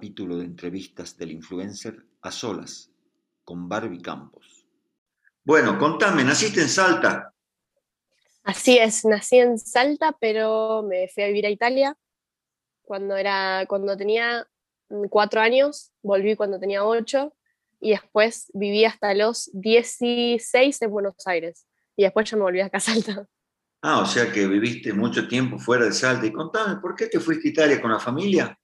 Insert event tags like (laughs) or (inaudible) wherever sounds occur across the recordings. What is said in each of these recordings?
capítulo de entrevistas del influencer a solas con Barbie Campos. Bueno, contame, ¿naciste en Salta? Así es, nací en Salta, pero me fui a vivir a Italia cuando, era, cuando tenía cuatro años, volví cuando tenía ocho y después viví hasta los 16 en Buenos Aires y después ya me volví acá a Salta. Ah, o sea que viviste mucho tiempo fuera de Salta. Y contame, ¿por qué te fuiste a Italia con la familia?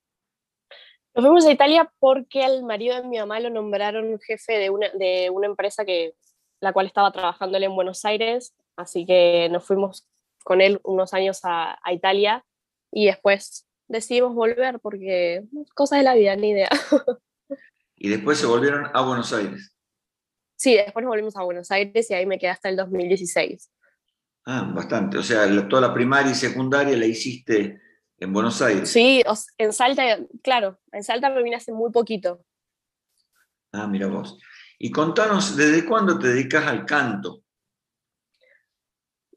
Nos fuimos a Italia porque al marido de mi mamá lo nombraron jefe de una, de una empresa que, la cual estaba trabajando él en Buenos Aires, así que nos fuimos con él unos años a, a Italia y después decidimos volver porque cosas de la vida, ni idea. (laughs) y después se volvieron a Buenos Aires. Sí, después nos volvimos a Buenos Aires y ahí me quedé hasta el 2016. Ah, bastante. O sea, toda la primaria y secundaria la hiciste en Buenos Aires. Sí, en Salta, claro, en Salta me vine hace muy poquito. Ah, mira vos. Y contanos, ¿desde cuándo te dedicas al canto?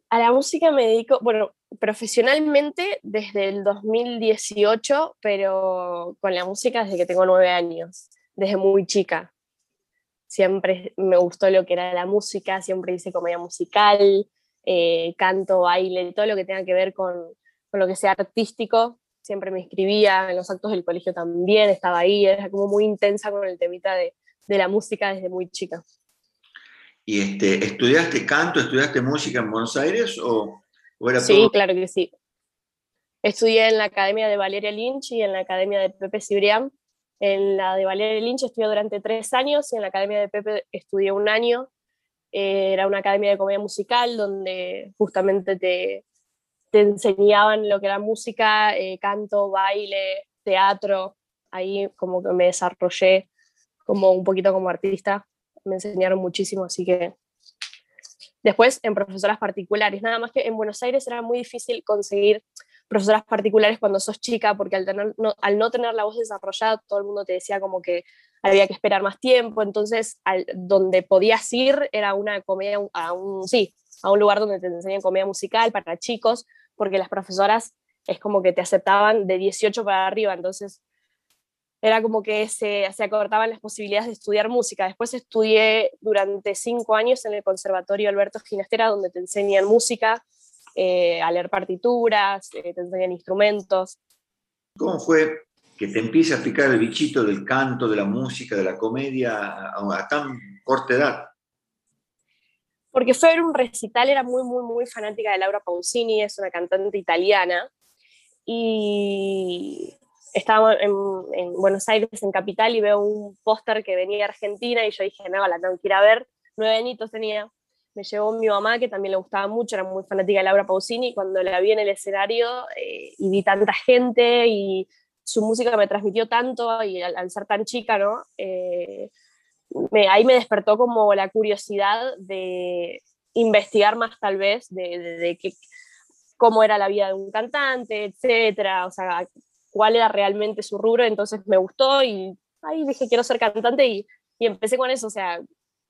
A la música me dedico, bueno, profesionalmente desde el 2018, pero con la música desde que tengo nueve años, desde muy chica. Siempre me gustó lo que era la música, siempre hice comedia musical, eh, canto, baile, todo lo que tenga que ver con, con lo que sea artístico, siempre me inscribía, en los actos del colegio también estaba ahí, era como muy intensa con el temita de, de la música desde muy chica. ¿Y este, estudiaste canto, estudiaste música en Buenos Aires o, era Sí, claro que sí. Estudié en la Academia de Valeria Lynch y en la Academia de Pepe Cibrián. En la de Valeria Lynch estudié durante tres años y en la Academia de Pepe estudié un año. Eh, era una academia de comedia musical donde justamente te, te enseñaban lo que era música, eh, canto, baile, teatro. Ahí como que me desarrollé como un poquito como artista. Me enseñaron muchísimo, así que después en profesoras particulares. Nada más que en Buenos Aires era muy difícil conseguir profesoras particulares cuando sos chica, porque al, tener, no, al no tener la voz desarrollada, todo el mundo te decía como que había que esperar más tiempo, entonces al, donde podías ir era una comedia, a un, sí, a un lugar donde te enseñan comedia musical para chicos, porque las profesoras es como que te aceptaban de 18 para arriba, entonces era como que se, se acortaban las posibilidades de estudiar música. Después estudié durante cinco años en el Conservatorio Alberto Ginastera, donde te enseñan música, eh, a leer partituras, eh, te enseñan instrumentos. ¿Cómo fue que te empiece a picar el bichito del canto, de la música, de la comedia a, a tan corta edad? Porque fue a ver un recital, era muy, muy, muy fanática de Laura Pausini, es una cantante italiana, y estaba en, Buenos Aires, en Capital, y veo un póster que venía de Argentina, y yo dije, no, la tengo que ir a ver, nueve añitos tenía, me llevó mi mamá, que también le gustaba mucho, era muy fanática de Laura Pausini, y cuando la vi en el escenario eh, y vi tanta gente, y su música me transmitió tanto, y al, ser tan chica, ¿no? Eh, ahí me despertó como la curiosidad de investigar más tal vez de, cómo era la vida de un cantante, etcétera, o sea, cuál era realmente su rubro, entonces me gustó y ahí dije quiero ser cantante y, y empecé con eso, o sea,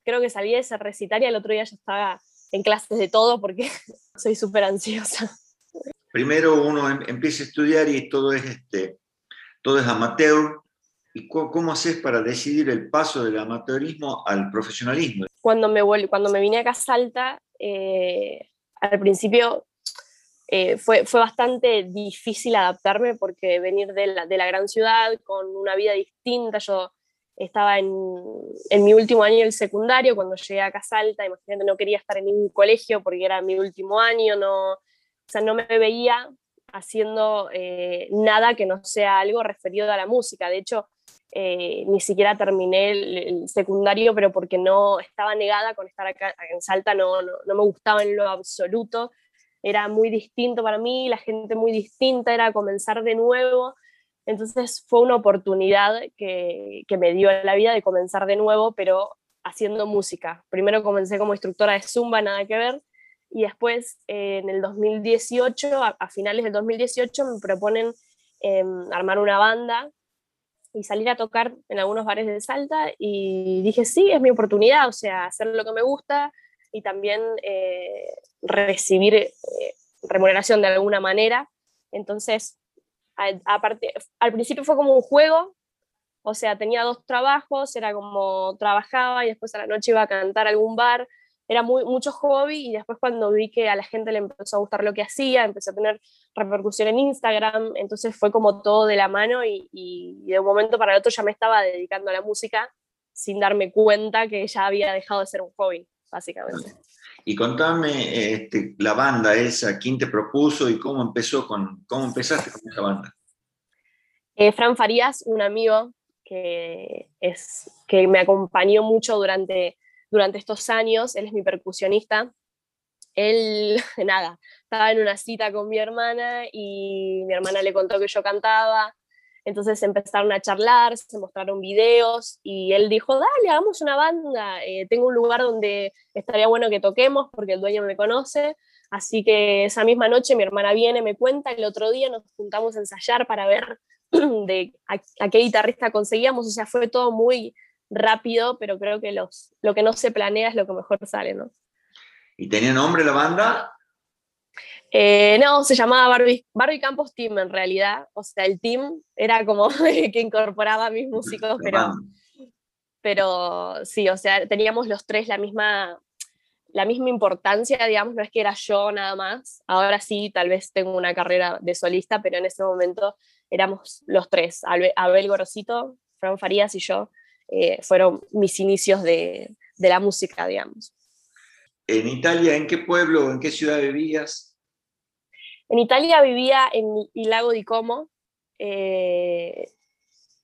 creo que salí de ese recital y el otro día ya estaba en clases de todo porque (laughs) soy súper ansiosa. Primero uno em, empieza a estudiar y todo es, este, todo es amateur, ¿Y cómo haces para decidir el paso del amateurismo al profesionalismo? Cuando me, cuando me vine acá a Salta, eh, al principio eh, fue, fue bastante difícil adaptarme porque venir de la, de la, gran ciudad con una vida distinta, yo estaba en, en, mi último año del secundario cuando llegué acá a Salta, imagínate, no quería estar en ningún colegio porque era mi último año, no, o sea, no me veía haciendo eh, nada que no sea algo referido a la música. De hecho, eh, ni siquiera terminé el, secundario, pero porque no estaba negada con estar acá en Salta, no, no, me gustaba en lo absoluto, era muy distinto para mí, la gente muy distinta, era comenzar de nuevo, entonces fue una oportunidad que, que me dio la vida de comenzar de nuevo, pero haciendo música. Primero comencé como instructora de Zumba, nada que ver, y después en el 2018, a, finales del 2018, me proponen em, armar una banda y salir a tocar en algunos bares de Salta y dije, sí, es mi oportunidad, o sea, hacer lo que me gusta y también eh, recibir eh, remuneración de alguna manera. Entonces, aparte, al principio fue como un juego, O sea, tenía dos trabajos, era como trabajaba y después a la noche iba a cantar a algún bar. Era muy, mucho hobby y después cuando vi que a la gente le empezó a gustar lo que hacía, empecé a tener repercusión en Instagram, entonces fue como todo de la mano y, y de un momento para el otro ya me estaba dedicando a la música sin darme cuenta que ya había dejado de ser un hobby, básicamente. Y contame este, la banda esa, quién te propuso y cómo empezó con, cómo empezaste con esa banda. Eh, Fran Farías, un amigo que, es, que me acompañó mucho durante, durante estos años, él es mi percusionista. Él, (laughs) nada, estaba en una cita con mi hermana y mi hermana le contó que yo cantaba entonces empezaron a charlar, se mostraron videos y él dijo, dale, hagamos una banda, eh, tengo un lugar donde estaría bueno que toquemos porque el dueño me conoce. Así que esa misma noche mi hermana viene, me cuenta, el otro día nos juntamos a ensayar para ver (clears throat) de a, qué guitarrista conseguíamos, o sea, fue todo muy rápido, pero creo que los, lo que no se planea es lo que mejor sale, ¿no? ¿Y tenía nombre la banda? Eh, no, se llamaba Barbie, Barbie Campos Team en realidad. O sea, el team era como (laughs) que incorporaba a mis músicos, pero, pero sí, o sea, teníamos los tres la misma, la misma importancia, digamos, no es que era yo nada más. Ahora sí, tal vez tengo una carrera de solista, pero en ese momento éramos los tres. Abel Gorosito, Fran Farías y yo. Eh, fueron mis inicios de, de la música, digamos. En Italia, ¿en qué pueblo, en qué ciudad vivías? En Italia vivía en el lago di Como. Eh,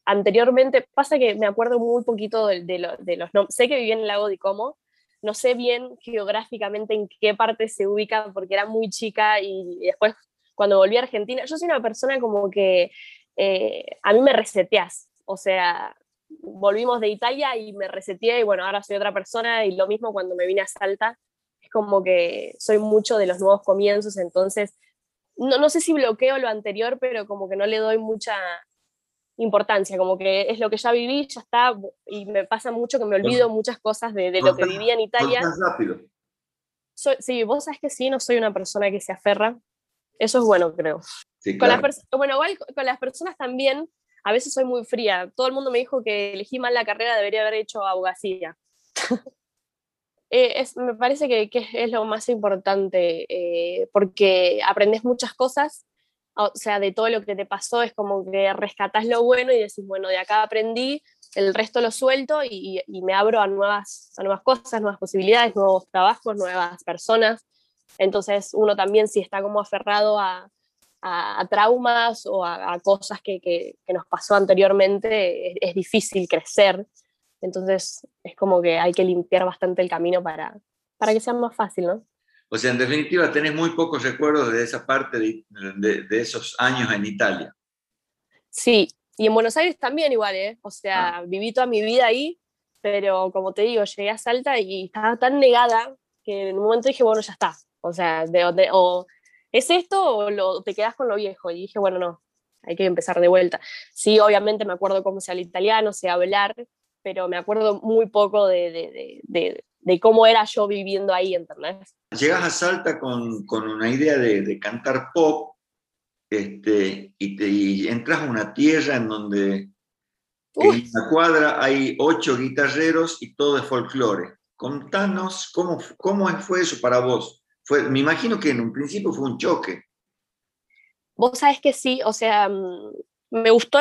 anteriormente, pasa que me acuerdo muy poquito de, los nombres. Sé que vivía en el lago di Como, no sé bien geográficamente en qué parte se ubica porque era muy chica y, después cuando volví a Argentina, yo soy una persona como que eh, a mí me reseteas, o sea, volvimos de Italia y me reseteé y bueno, ahora soy otra persona y lo mismo cuando me vine a Salta, es como que soy mucho de los nuevos comienzos, entonces no, no sé si bloqueo lo anterior, pero como que no le doy mucha importancia, como que es lo que ya viví, ya está, y me pasa mucho que me olvido muchas cosas de, de lo que vivía en Italia. rápido. sí, vos sabes que sí, no soy una persona que se aferra. Eso es bueno, creo. con las bueno, igual con las personas también, a veces soy muy fría. Todo el mundo me dijo que elegí mal la carrera, debería haber hecho abogacía. (laughs) Eh, me parece que, es lo más importante, eh, porque aprendes muchas cosas, o sea, de todo lo que te pasó, es como que rescatas lo bueno y decís, bueno, de acá aprendí, el resto lo suelto y, me abro a nuevas, a nuevas cosas, nuevas posibilidades, nuevos trabajos, nuevas personas. Entonces uno también si está como aferrado a, traumas o a, cosas que, nos pasó anteriormente, es difícil crecer. Entonces es como que hay que limpiar bastante el camino para, para que sea más fácil, ¿no? O sea, en definitiva, tenés muy pocos recuerdos de esa parte de, de, esos años en Italia. Sí, y en Buenos Aires también igual, ¿eh? O sea, ah. viví toda mi vida ahí, pero como te digo, llegué a Salta y estaba tan negada que en un momento dije, bueno, ya está. O sea, de, o es esto o lo, te quedas con lo viejo. Y dije, bueno, no, hay que empezar de vuelta. Sí, obviamente me acuerdo cómo se habla italiano, sé hablar, pero me acuerdo muy poco de, cómo era yo viviendo ahí, ¿entendés? Llegas a Salta con, una idea de, cantar pop este, y, entras a una tierra en donde en la cuadra hay ocho guitarreros y todo es folclore. Contanos cómo, cómo fue eso para vos. Me imagino que en un principio fue un choque. Vos sabés que sí, o sea, mm, me gustó,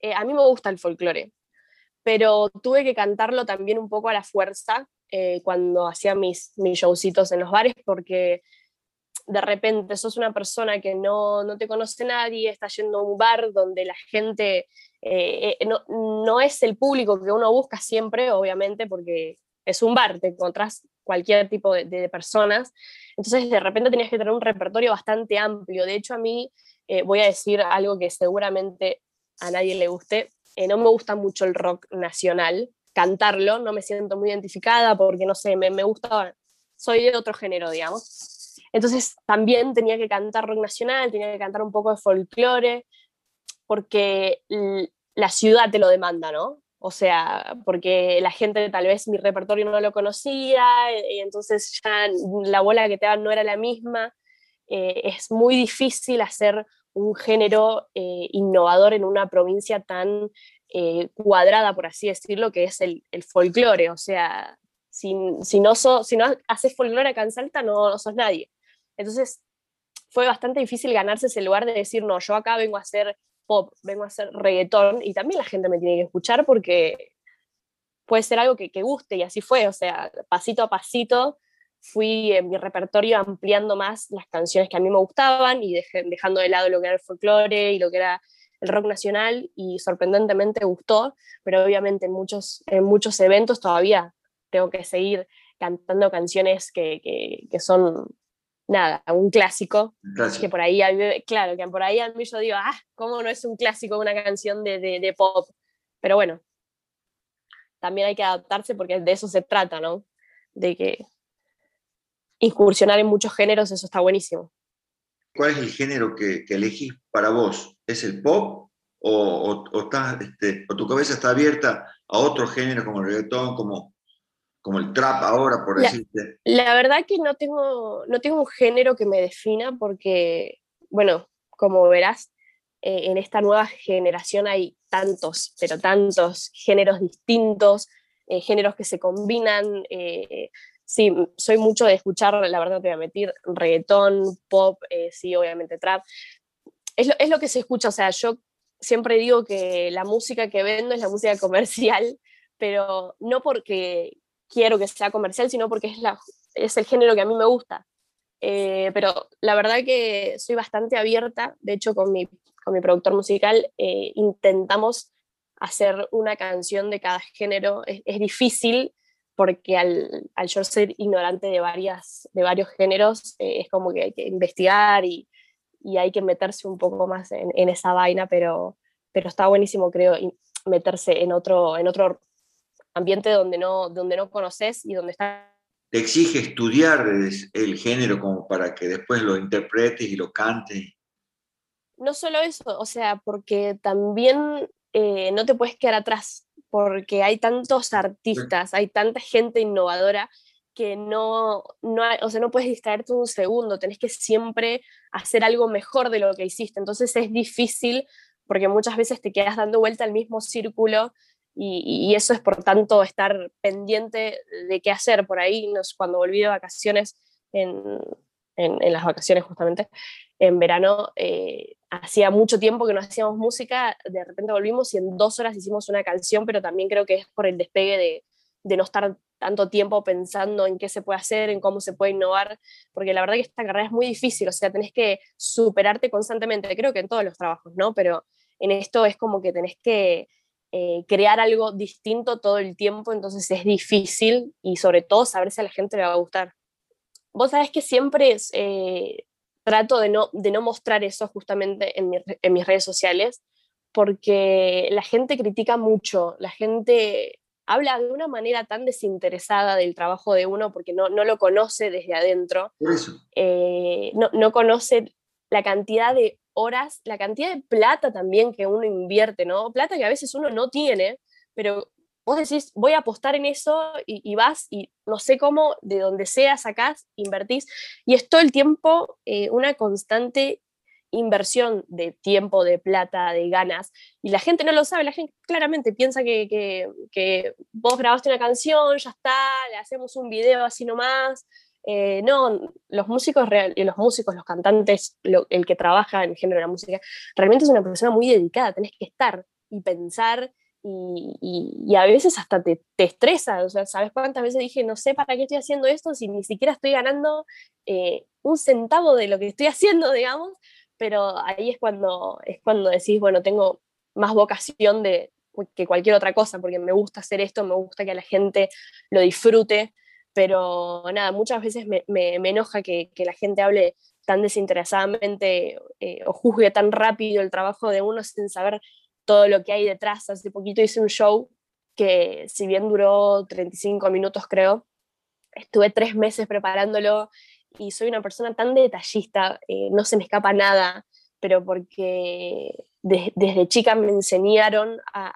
eh, a mí me gusta el folclore, pero tuve que cantarlo también un poco a la fuerza eh, cuando hacía mis, mis showcitos en los bares, porque de repente sos una persona que no, no te conoce nadie, está yendo a un bar donde la gente eh, no, no, es el público que uno busca siempre, obviamente, porque es un bar, te encontrás cualquier tipo de, personas, entonces de repente tenías que tener un repertorio bastante amplio. De hecho, a mí voy a decir algo que seguramente a nadie le guste, eh, no me gusta mucho el rock nacional, cantarlo, no me siento muy identificada porque, no sé, me, me gusta, soy de otro género, digamos. Entonces también tenía que cantar rock nacional, tenía que cantar un poco de folclore, porque la ciudad te lo demanda, ¿no? O sea, porque la gente tal vez mi repertorio no lo conocía, y entonces ya la bola que te dan no era la misma. Eh, es muy difícil hacer un género eh, innovador en una provincia tan eh, cuadrada, por así decirlo, que es el, folclore. O sea, si, no si no haces folclore acá en Salta, no, no sos nadie. Entonces, fue bastante difícil ganarse ese lugar de decir, no, yo acá vengo a hacer pop, vengo a hacer reggaetón, y también la gente me tiene que escuchar porque puede ser algo que, que guste, y así fue, o sea, pasito a pasito fui en mi repertorio ampliando más las canciones que a mí me gustaban y dejando de lado lo que era el folclore y lo que era el rock nacional y sorprendentemente gustó, pero obviamente en muchos, en muchos eventos todavía tengo que seguir cantando canciones que, que, son, nada, un clásico, que por ahí, claro, que por ahí a mí yo digo, ah, ¿cómo no es un clásico una canción de, de, de pop? Pero bueno, también hay que adaptarse porque de eso se trata, ¿no? De que incursionar en muchos géneros, eso está buenísimo. ¿Cuál es el género que, que elegís para vos? ¿Es el pop o, o, este, o, tu cabeza está abierta a otro género como el reggaetón, como, como el trap ahora, por decirte? La verdad que no tengo, no tengo un género que me defina porque, bueno, como verás, eh, en esta nueva generación hay tantos, pero tantos géneros distintos, eh, géneros que se combinan. Eh, sí, soy mucho de escuchar, la verdad te voy a meter, reggaetón, pop, sí, obviamente trap. Es lo, es lo, que se escucha, o sea, yo siempre digo que la música que vendo es la música (laughs) comercial, pero no porque quiero que sea comercial, sino porque es, la, es el género que a mí me gusta. Eh, pero la verdad que soy bastante abierta, de hecho con mi, con mi productor musical eh, intentamos hacer una canción de cada género, es, es difícil porque al, al, yo ser ignorante de, varias, de varios géneros, eh, es como que hay que investigar y, y, hay que meterse un poco más en, en, esa vaina, pero, pero está buenísimo, creo, meterse en otro, en otro ambiente donde no, donde no conoces y donde está... Te exige estudiar el género como para que después lo interpretes y lo cantes. No solo eso, o sea, porque también eh, no te puedes quedar atrás porque hay tantos artistas, hay tanta gente innovadora que no, no, o sea, no puedes distraerte un segundo, tenés que siempre hacer algo mejor de lo que hiciste. Entonces es difícil porque muchas veces te quedas dando vuelta al mismo círculo y, eso es por tanto estar pendiente de qué hacer. Por ahí, nos, cuando volví de vacaciones, en, en, las vacaciones justamente, en verano, eh, hacía mucho tiempo que no hacíamos música, de repente volvimos y en dos horas hicimos una canción, pero también creo que es por el despegue de, de no estar tanto tiempo pensando en qué se puede hacer, en cómo se puede innovar, porque la verdad que esta carrera es muy difícil, o sea, tenés que superarte constantemente, creo que en todos los trabajos, ¿no? Pero en esto es como que tenés que eh, crear algo distinto todo el tiempo, entonces es difícil y sobre todo saber si a la gente le va a gustar. Vos sabés que siempre es, eh, trato de no, de no mostrar eso justamente en, en, mis redes sociales, porque la gente critica mucho, la gente habla de una manera tan desinteresada del trabajo de uno porque no, no lo conoce desde adentro, eh, no, no conoce la cantidad de horas, la cantidad de plata también que uno invierte, ¿no? Plata que a veces uno no tiene, pero vos decís, voy a apostar en eso y, vas y no sé cómo, de donde sea, sacás, invertís. Y es todo el tiempo eh, una constante inversión de tiempo, de plata, de ganas. Y la gente no lo sabe, la gente claramente piensa que, que, vos grabaste una canción, ya está, le hacemos un video así nomás. Eh, no, los músicos, los músicos, los cantantes, el que trabaja en el género de la música, realmente es una persona muy dedicada, tenés que estar y pensar y, a veces hasta te, te, estresa, o sea, ¿sabes cuántas veces dije, no sé para qué estoy haciendo esto si ni siquiera estoy ganando eh, un centavo de lo que estoy haciendo, (laughs) digamos? Pero ahí es cuando, es cuando decís, bueno, tengo más vocación de, que cualquier otra cosa, porque me gusta hacer esto, me gusta que la gente lo disfrute, pero nada, muchas veces me, enoja que, que, la gente hable tan desinteresadamente eh, o juzgue tan rápido el trabajo de uno sin saber todo lo que hay detrás. Hace poquito hice un show que si bien duró 35 minutos creo, estuve tres meses preparándolo y soy una persona tan detallista, eh, no se me escapa nada, pero porque desde chica me enseñaron a,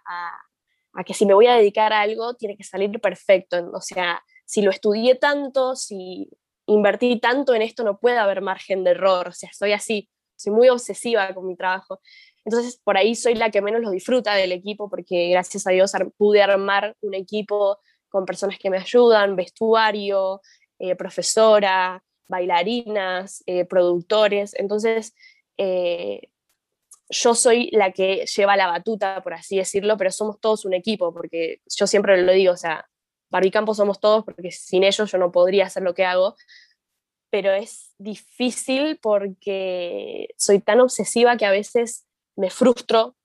a, que si me voy a dedicar a algo tiene que salir perfecto. O sea, si lo estudié tanto, si invertí tanto en esto, no puede haber margen de error. O sea, soy así, soy muy obsesiva con mi trabajo. Entonces, por ahí soy la que menos lo disfruta del equipo, porque gracias a Dios pude armar un equipo con personas que me ayudan, vestuario, eh, profesora, bailarinas, eh, productores. Entonces, eh, yo soy la que lleva la batuta, por así decirlo, pero somos todos un equipo, porque yo siempre lo digo, o sea, Barbicampo somos todos, porque sin ellos yo no podría hacer lo que hago, pero es difícil porque soy tan obsesiva que a veces me frustro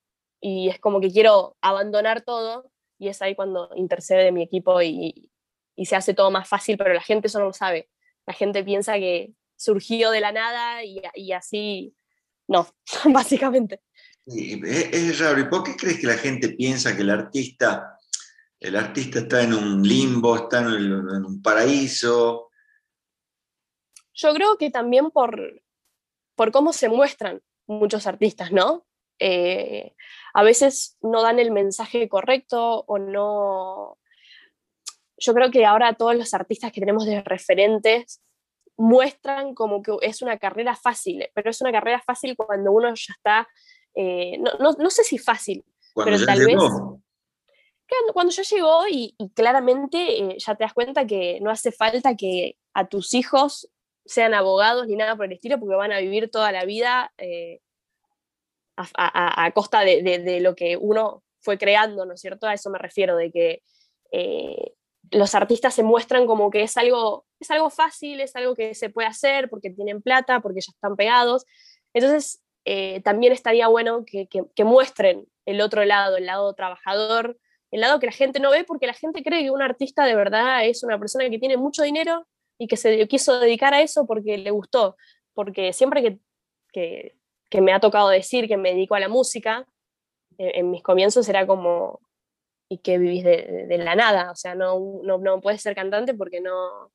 y es como que quiero abandonar todo y es ahí cuando intercede mi equipo y, y se hace todo más fácil, pero la gente eso no lo sabe. La gente piensa que surgió de la nada y, así no, (laughs) básicamente. es, raro. ¿Y por qué crees que la gente piensa que el artista, el artista está en un limbo, está en, un paraíso? Yo creo que también por, por cómo se muestran muchos artistas, ¿no? Eh, a veces no dan el mensaje correcto o no... Yo creo que ahora todos los artistas que tenemos de referentes muestran como que es una carrera fácil, pero es una carrera fácil cuando uno ya está, eh, no, sé si fácil, pero tal vez... Cuando ya llegó y, claramente eh, ya te das cuenta que no hace falta que a tus hijos sean abogados ni nada por el estilo, porque van a vivir toda la vida eh, a, costa de, lo que uno fue creando, ¿no es cierto? A eso me refiero, de que los artistas se muestran como que es algo, es algo fácil, es algo que se puede hacer porque tienen plata, porque ya están pegados. Entonces, eh, también estaría bueno que, muestren el otro lado, el lado trabajador, el lado que la gente no ve porque la gente cree que un artista de verdad es una persona que tiene mucho dinero y que se quiso dedicar a eso porque le gustó. Porque siempre que, que, me ha tocado decir que me dedico a la música, eh, en mis comienzos era como, y que vivís de, la nada, o sea, no, no, no, puedes ser cantante porque no...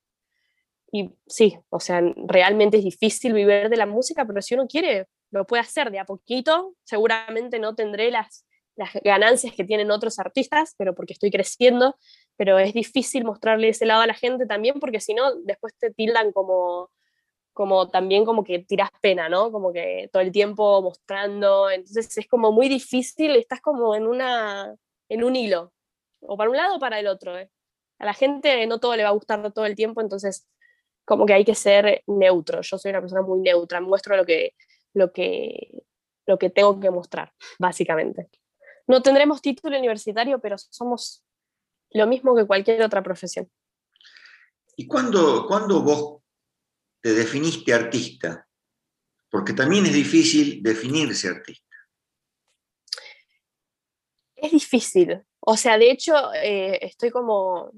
Y sí, o sea, realmente es difícil vivir de la música, pero si uno quiere, lo puede hacer de a poquito, seguramente no tendré las, las ganancias que tienen otros artistas, pero porque estoy creciendo, pero es difícil mostrarle ese lado a la gente también, porque si no, después te tildan como, como también como que tiras pena, ¿no? Como que todo el tiempo mostrando, entonces es como muy difícil, estás como en una en un hilo, o para un lado o para el otro. ¿eh? A la gente no todo le va a gustar todo el tiempo, entonces como que hay que ser neutro. Yo soy una persona muy neutra, muestro lo que, lo que, lo que tengo que mostrar, básicamente. No tendremos título universitario, pero somos lo mismo que cualquier otra profesión. ¿Y cuándo, cuándo vos te definiste artista? Porque también es difícil definirse artista. Es difícil. O sea, de hecho, eh, estoy como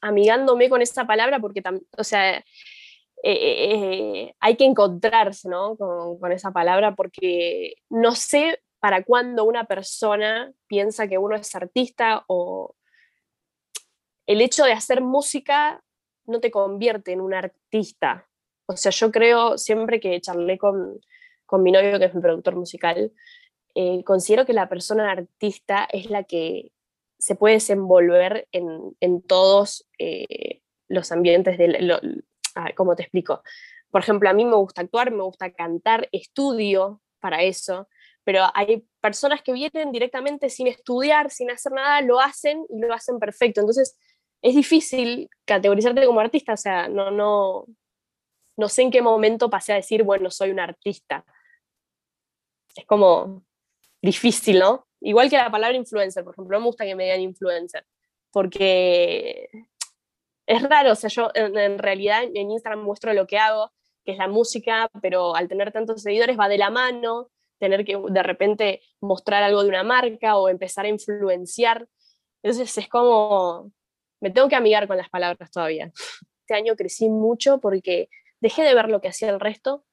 amigándome con esa palabra porque, o sea, eh, eh, hay que encontrarse ¿no? con, con, esa palabra porque no sé para cuándo una persona piensa que uno es artista o el hecho de hacer música no te convierte en un artista. O sea, yo creo, siempre que charlé con, con mi novio, que es mi productor musical, eh, considero que la persona artista es la que se puede desenvolver en, en todos eh, los ambientes, de ¿cómo te explico? Por ejemplo, a mí me gusta actuar, me gusta cantar, estudio para eso, pero hay personas que vienen directamente sin estudiar, sin hacer nada, lo hacen y lo hacen perfecto. Entonces, es difícil categorizarte como artista, o sea, no, no, no sé en qué momento pasé a decir, bueno, soy un artista. Es como, difícil, ¿no? Igual que la palabra influencer, por ejemplo, no me gusta que me digan influencer, porque es raro, o sea, yo en, realidad en Instagram muestro lo que hago, que es la música, pero al tener tantos seguidores va de la mano, tener que de repente mostrar algo de una marca o empezar a influenciar. Entonces es como, me tengo que amigar con las palabras todavía. (laughs) Este año crecí mucho porque dejé de ver lo que hacía el resto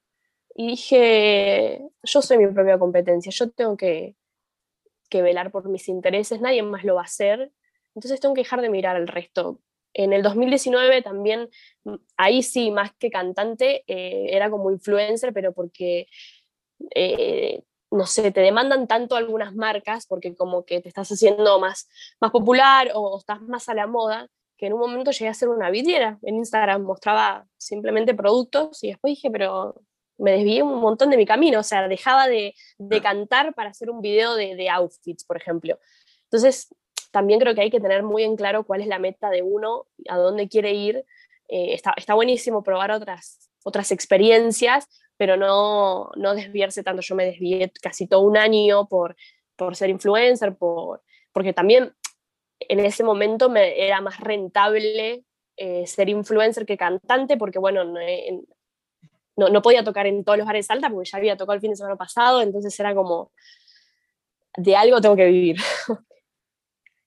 y dije, yo soy mi propia competencia, yo tengo que, que velar por mis intereses, nadie más lo va a hacer, entonces tengo que dejar de mirar al resto. En el 2019 también, ahí sí, más que cantante, eh, era como influencer, pero porque, eh, no sé, te demandan tanto algunas marcas, porque como que te estás haciendo más, más popular o estás más a la moda, que en un momento llegué a ser una vidriera en Instagram, mostraba simplemente productos y después dije, pero me desvié un montón de mi camino, o sea, dejaba de, cantar para hacer un video de, outfits, por ejemplo. Entonces, también creo que hay que tener muy en claro cuál es la meta de uno, a dónde quiere ir. Eh, está, está, buenísimo probar otras, otras experiencias, pero no, no desviarse tanto. Yo me desvié casi todo un año por, por ser influencer, por, porque también en ese momento me era más rentable eh, ser influencer que cantante, porque bueno, no, no, podía tocar en todos los bares de Salta porque ya había tocado el fin de semana pasado, entonces era como, de algo tengo que vivir. (laughs)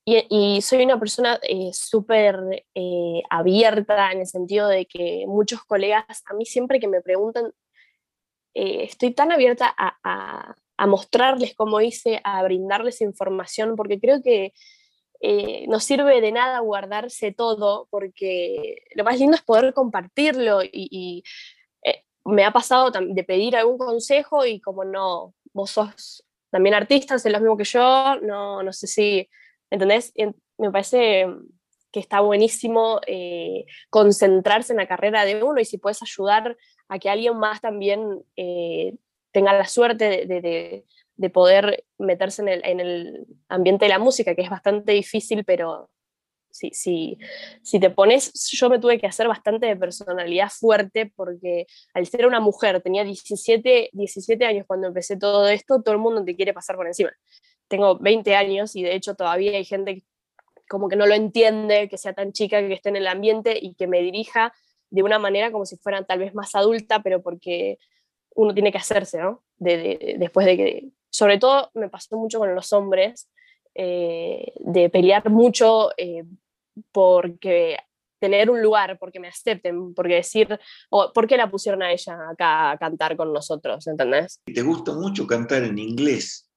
y, soy una persona eh, súper eh, abierta en el sentido de que muchos colegas, a mí siempre que me preguntan, estoy tan abierta a, a mostrarles cómo hice, a brindarles información, porque creo que eh, no sirve de nada guardarse todo, porque lo más lindo es poder compartirlo y, eh, me ha pasado de pedir algún consejo y como no, vos sos también artista, es lo mismo que yo, no, no sé si, ¿entendés? me parece que está buenísimo eh, concentrarse en la carrera de uno y si puedes ayudar a que alguien más también tenga la suerte de, de poder meterse en el, ambiente de la música, que es bastante difícil, pero si, si, si te pones, yo me tuve que hacer bastante de personalidad fuerte porque al ser una mujer, tenía 17, 17 años cuando empecé todo esto, todo el mundo te quiere pasar por encima. Tengo 20 años y de hecho todavía hay gente como que no lo entiende, que sea tan chica, que esté en el ambiente y que me dirija de una manera como si fuera tal vez más adulta, pero porque uno tiene que hacerse, ¿no? después de que sobre todo me pasó mucho con los hombres, eh, de pelear mucho eh, porque tener un lugar, porque me acepten, porque decir, o ¿por qué la pusieron a ella acá a cantar con nosotros? ¿Entendés? ¿Te gusta mucho cantar en inglés?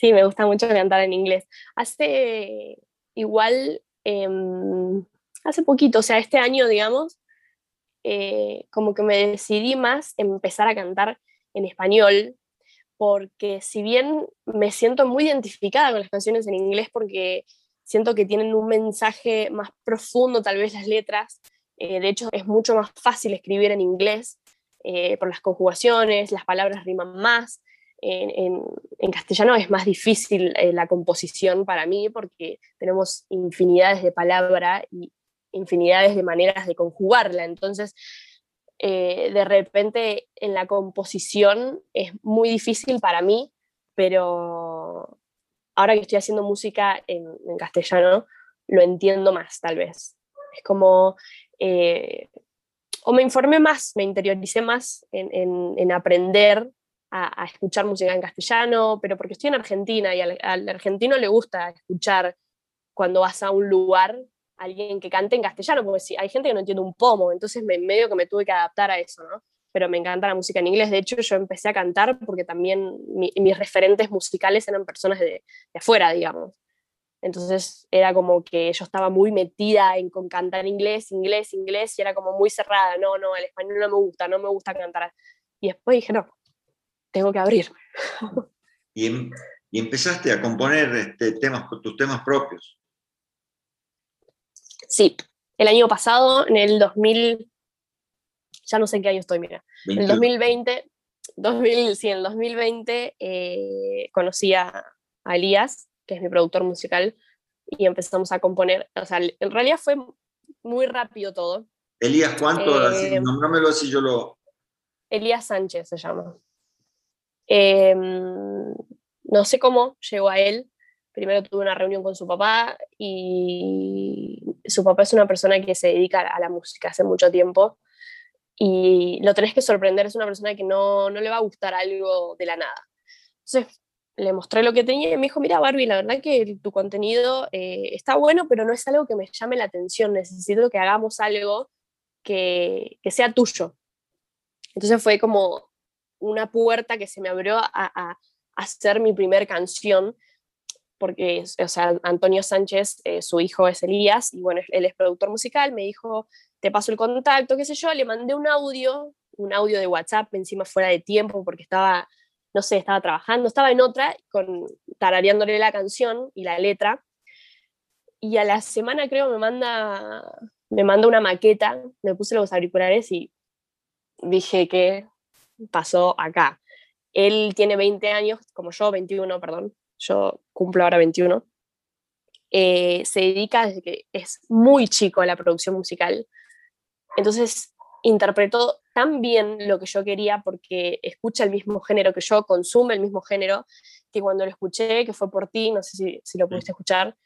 Sí, me gusta mucho cantar en inglés. Hace igual, em, hace poquito, o sea, este año, digamos, eh, como que me decidí más empezar a cantar en español, porque si bien me siento muy identificada con las canciones en inglés porque siento que tienen un mensaje más profundo, tal vez las letras, eh, de hecho es mucho más fácil escribir en inglés eh, por las conjugaciones, las palabras riman más, en, castellano es más difícil eh, la composición para mí porque tenemos infinidades de palabras y infinidades de maneras de conjugarla, entonces eh, de repente en la composición es muy difícil para mí, pero ahora que estoy haciendo música en, castellano, lo entiendo más tal vez. Es como, eh, o me informé más, me interioricé más en, aprender a, escuchar música en castellano, pero porque estoy en Argentina y al, al argentino le gusta escuchar cuando vas a un lugar alguien que cante en castellano, porque si hay gente que no entiende un pomo, entonces me, medio que me tuve que adaptar a eso, ¿no? Pero me encanta la música en inglés, de hecho yo empecé a cantar porque también mis referentes musicales eran personas de, afuera, digamos. Entonces era como que yo estaba muy metida en con cantar inglés, inglés, inglés, y era como muy cerrada, no, no, el español no me gusta, no me gusta cantar. Y después dije, no, tengo que abrir. Y, em, y empezaste a componer este, temas, tus temas propios. Sí, el año pasado, en el 2000, ya no sé en qué año estoy, mira, en el 2020, 2000, sí, en el 2020 eh, conocí a, Elías, que es mi productor musical, y empezamos a componer, o sea, en realidad fue muy rápido todo. Elías, ¿cuánto? Eh, Nombrámelo así yo lo... Elías Sánchez se llama. Em, no sé cómo llegó a él, primero tuve una reunión con su papá y su papá es una persona que se dedica a la música hace mucho tiempo y lo tenés que sorprender, es una persona que no, no le va a gustar algo de la nada. Entonces le mostré lo que tenía y me dijo, mira Barbie, la verdad que tu contenido eh, está bueno, pero no es algo que me llame la atención, necesito que hagamos algo que, que sea tuyo. Entonces fue como una puerta que se me abrió a, hacer mi primer canción porque, o sea, Antonio Sánchez, eh, su hijo es Elías, y bueno, él es productor musical, me dijo, te paso el contacto, qué sé yo, le mandé un audio, un audio de WhatsApp encima fuera de tiempo, porque estaba, no sé, estaba trabajando, estaba en otra, con, tarareándole la canción y la letra, y a la semana creo me manda, me manda una maqueta, me puse los auriculares y dije que pasó acá. Él tiene 20 años, como yo, 21, perdón, yo cumplo ahora 21. Eh, se dedica desde que es muy chico a la producción musical. Entonces interpretó tan bien lo que yo quería porque escucha el mismo género que yo, consume el mismo género, que cuando lo escuché, que fue por ti, no sé si, si lo pudiste escuchar,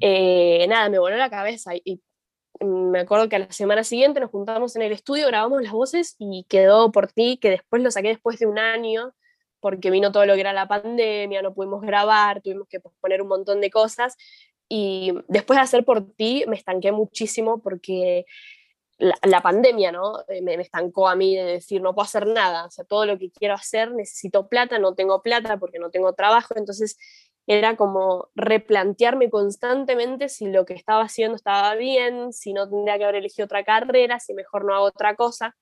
eh, nada, me voló la cabeza y me acuerdo que a la semana siguiente nos juntamos en el estudio, grabamos las voces y quedó por ti, que después lo saqué después de un año, porque vino todo lo que era la pandemia, no pudimos grabar, tuvimos que posponer un montón de cosas. Y después de hacer por ti, me estanqué muchísimo porque la, pandemia, ¿no? Eh, me, me, estancó a mí de decir, no puedo hacer nada, o sea, todo lo que quiero hacer necesito plata, no tengo plata porque no tengo trabajo, entonces era como replantearme constantemente si lo que estaba haciendo estaba bien, si no tendría que haber elegido otra carrera, si mejor no hago otra cosa,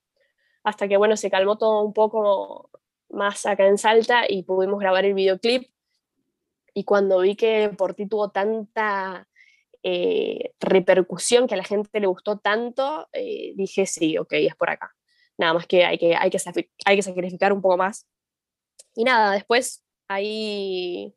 hasta que bueno, se calmó todo un poco más acá en Salta y pudimos grabar el videoclip. Y cuando vi que por ti tuvo tanta eh, repercusión, que a la gente le gustó tanto, eh, dije, sí, ok, es por acá. Nada más que hay que, hay que, hay que sacrificar un poco más. Y nada, después ahí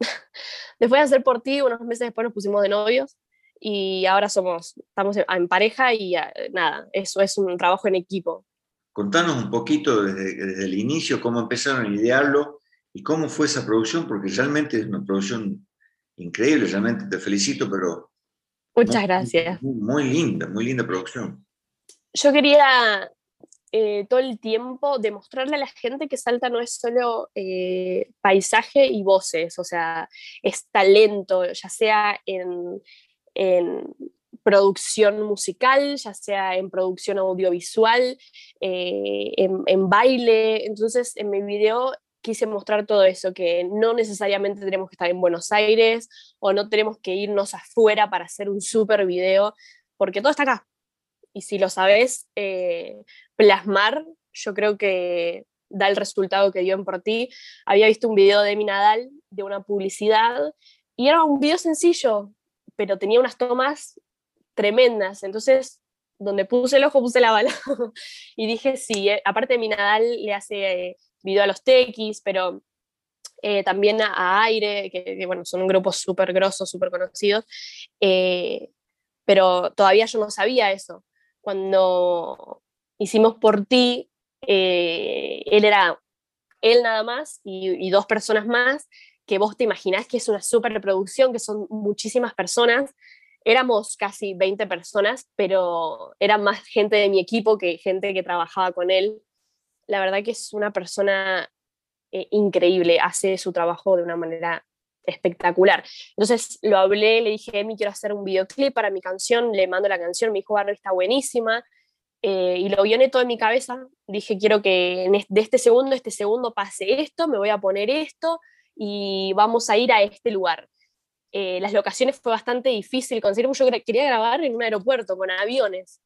(laughs) Después de hacer por ti, unos meses después nos pusimos de novios y ahora somos, estamos en pareja y nada, eso es un trabajo en equipo. Contanos un poquito desde, el inicio cómo empezaron a idearlo y cómo fue esa producción, porque realmente es una producción increíble, realmente te felicito, pero... Muchas gracias. muy linda, muy linda producción. Yo quería eh, todo el tiempo demostrarle a la gente que Salta no es solo eh, paisaje y voces, o sea, es talento, ya sea en, producción musical, ya sea en producción audiovisual, eh, en, baile. Entonces, en mi video quise mostrar todo eso, que no necesariamente tenemos que estar en Buenos Aires o no tenemos que irnos afuera para hacer un super video, porque todo está acá. Y si lo sabes, plasmar, yo creo que da el resultado que dio en por ti. Había visto un video de mi Nadal de una publicidad y era un video sencillo, pero tenía unas tomas tremendas. Entonces, donde puse el ojo, puse la bala. (laughs) y dije, sí, eh, aparte mi Nadal le hace eh, video a los tequis, pero eh, también a, Aire, que, bueno, son un grupo súper grosso, súper conocidos. pero todavía yo no sabía eso. Cuando hicimos por ti, eh, él era él nada más y, dos personas más, que vos te imaginás que es una superproducción, que son muchísimas personas. Éramos casi 20 personas, pero era más gente de mi equipo que gente que trabajaba con él. La verdad que es una persona eh, increíble, hace su trabajo de una manera espectacular. Entonces lo hablé, le dije, Emi, quiero hacer un videoclip para mi canción, le mando la canción, me dijo, está buenísima, eh, y lo guioné todo en mi cabeza. Dije, quiero que de este segundo, este segundo pase esto, me voy a poner esto y vamos a ir a este lugar. Eh, las locaciones fue bastante difícil conseguir, yo quería grabar en un aeropuerto con aviones.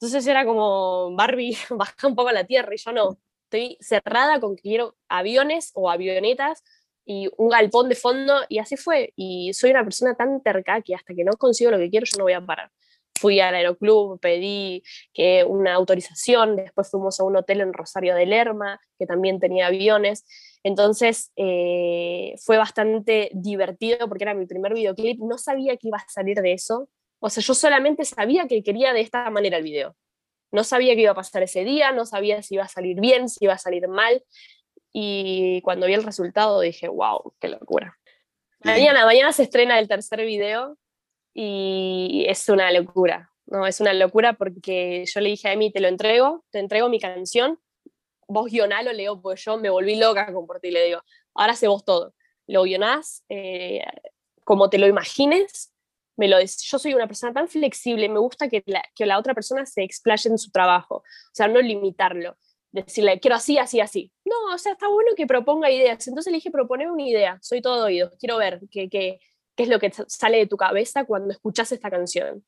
Entonces era como, Barbie, (laughs) baja un poco a la tierra y yo no. Estoy cerrada con que quiero aviones o avionetas y un galpón de fondo y así fue. Y soy una persona tan terca que hasta que no consigo lo que quiero yo no voy a parar fui al aeroclub, pedí que una autorización, después fuimos a un hotel en Rosario de Lerma, que también tenía aviones. Entonces eh, fue bastante divertido porque era mi primer videoclip, no sabía que iba a salir de eso. O sea, yo solamente sabía que quería de esta manera el video. No sabía qué iba a pasar ese día, no sabía si iba a salir bien, si iba a salir mal. Y cuando vi el resultado dije, wow, qué locura. Mañana, mañana se estrena el tercer video y es una locura, ¿no? Es una locura porque yo le dije a Emi, te lo entrego, te entrego mi canción, vos guionalo, leo, porque yo me volví loca con por ti, le digo, ahora sé vos todo, lo guionás eh, como te lo imagines, me lo yo soy una persona tan flexible, me gusta que la, que la otra persona se explaye en su trabajo, o sea, no limitarlo, decirle, quiero así, así, así. No, o sea, está bueno que proponga ideas. Entonces le dije, proponer una idea, soy todo oído, quiero ver que, que, qué es lo que sale de tu cabeza cuando escuchas esta canción.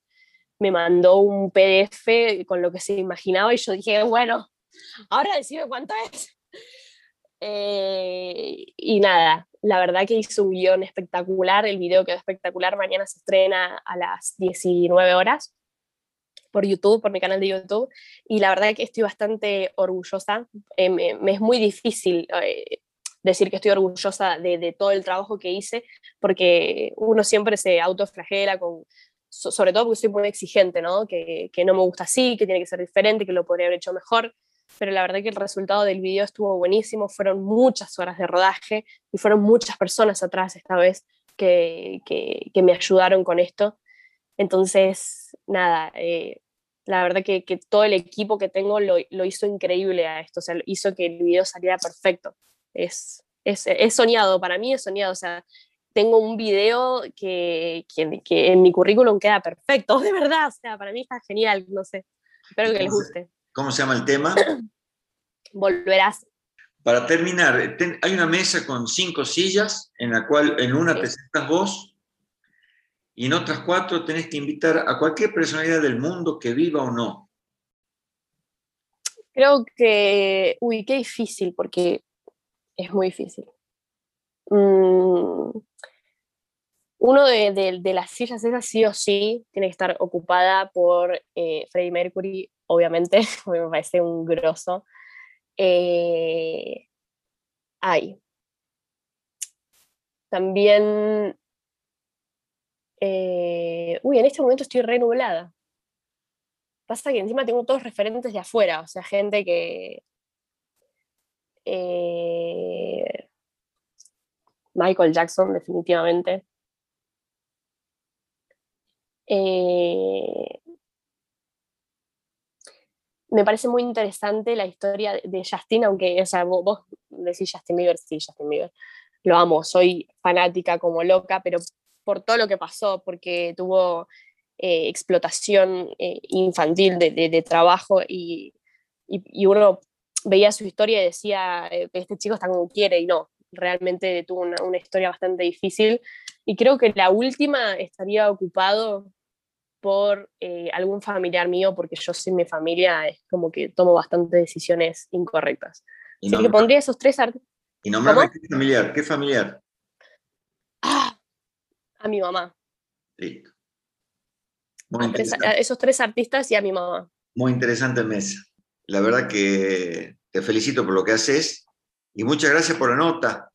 Me mandó un PDF con lo que se imaginaba y yo dije, bueno, ahora decime cuánto es. Eh, y nada, la verdad que hizo un guion espectacular, el video quedó espectacular, mañana se estrena a las 19 horas. Por YouTube, por mi canal de YouTube, y la verdad que estoy bastante orgullosa. Eh, me, es muy difícil eh, decir que estoy orgullosa de, todo el trabajo que hice, porque uno siempre se autoflagela, con, sobre todo porque soy muy exigente, ¿no? Que, no me gusta así, que tiene que ser diferente, que lo podría haber hecho mejor, pero la verdad que el resultado del video estuvo buenísimo, fueron muchas horas de rodaje y fueron muchas personas atrás esta vez que, que, me ayudaron con esto. Entonces, nada, eh, la verdad que, que, todo el equipo que tengo lo, lo, hizo increíble a esto, o sea, hizo que el video saliera perfecto. Es, es, es soñado, para mí es soñado, o sea, tengo un video que, que, que, en mi currículum queda perfecto, (laughs) de verdad, o sea, para mí está genial, no sé, espero que les guste. ¿Cómo se llama el tema? (coughs) Volverás. Para terminar, hay una mesa con cinco sillas en la cual en una te sientas vos y en otras cuatro tenés que invitar a cualquier personalidad del mundo que viva o no. Creo que, uy, qué difícil, porque es muy difícil. Mm, uno de, las sillas esas sí o sí tiene que estar ocupada por eh, Freddie Mercury, obviamente, (laughs) me parece un grosso. Eh, hay. También, eh, uy, en este momento estoy renublada. Pasa que encima tengo todos referentes de afuera, o sea, gente que... Eh, Michael Jackson, definitivamente. Eh, me parece muy interesante la historia de Justin, aunque, o sea, vos, decís Justin Bieber, sí, Justin Bieber, lo amo, soy fanática como loca, pero por todo lo que pasó, porque tuvo eh, explotación eh, infantil de, trabajo y, uno veía su historia y decía, eh, este chico está como quiere y no, realmente tuvo una, una historia bastante difícil y creo que la última estaría ocupado por eh, algún familiar mío, porque yo sin mi familia es como que tomo bastantes decisiones incorrectas. Así que pondría esos tres artistas. ¿Y nombrame qué familiar? ¿Qué familiar? A mi mamá. Listo. a esos tres artistas y a mi mamá. Muy interesante mesa. La verdad que te felicito por lo que haces y muchas gracias por la nota.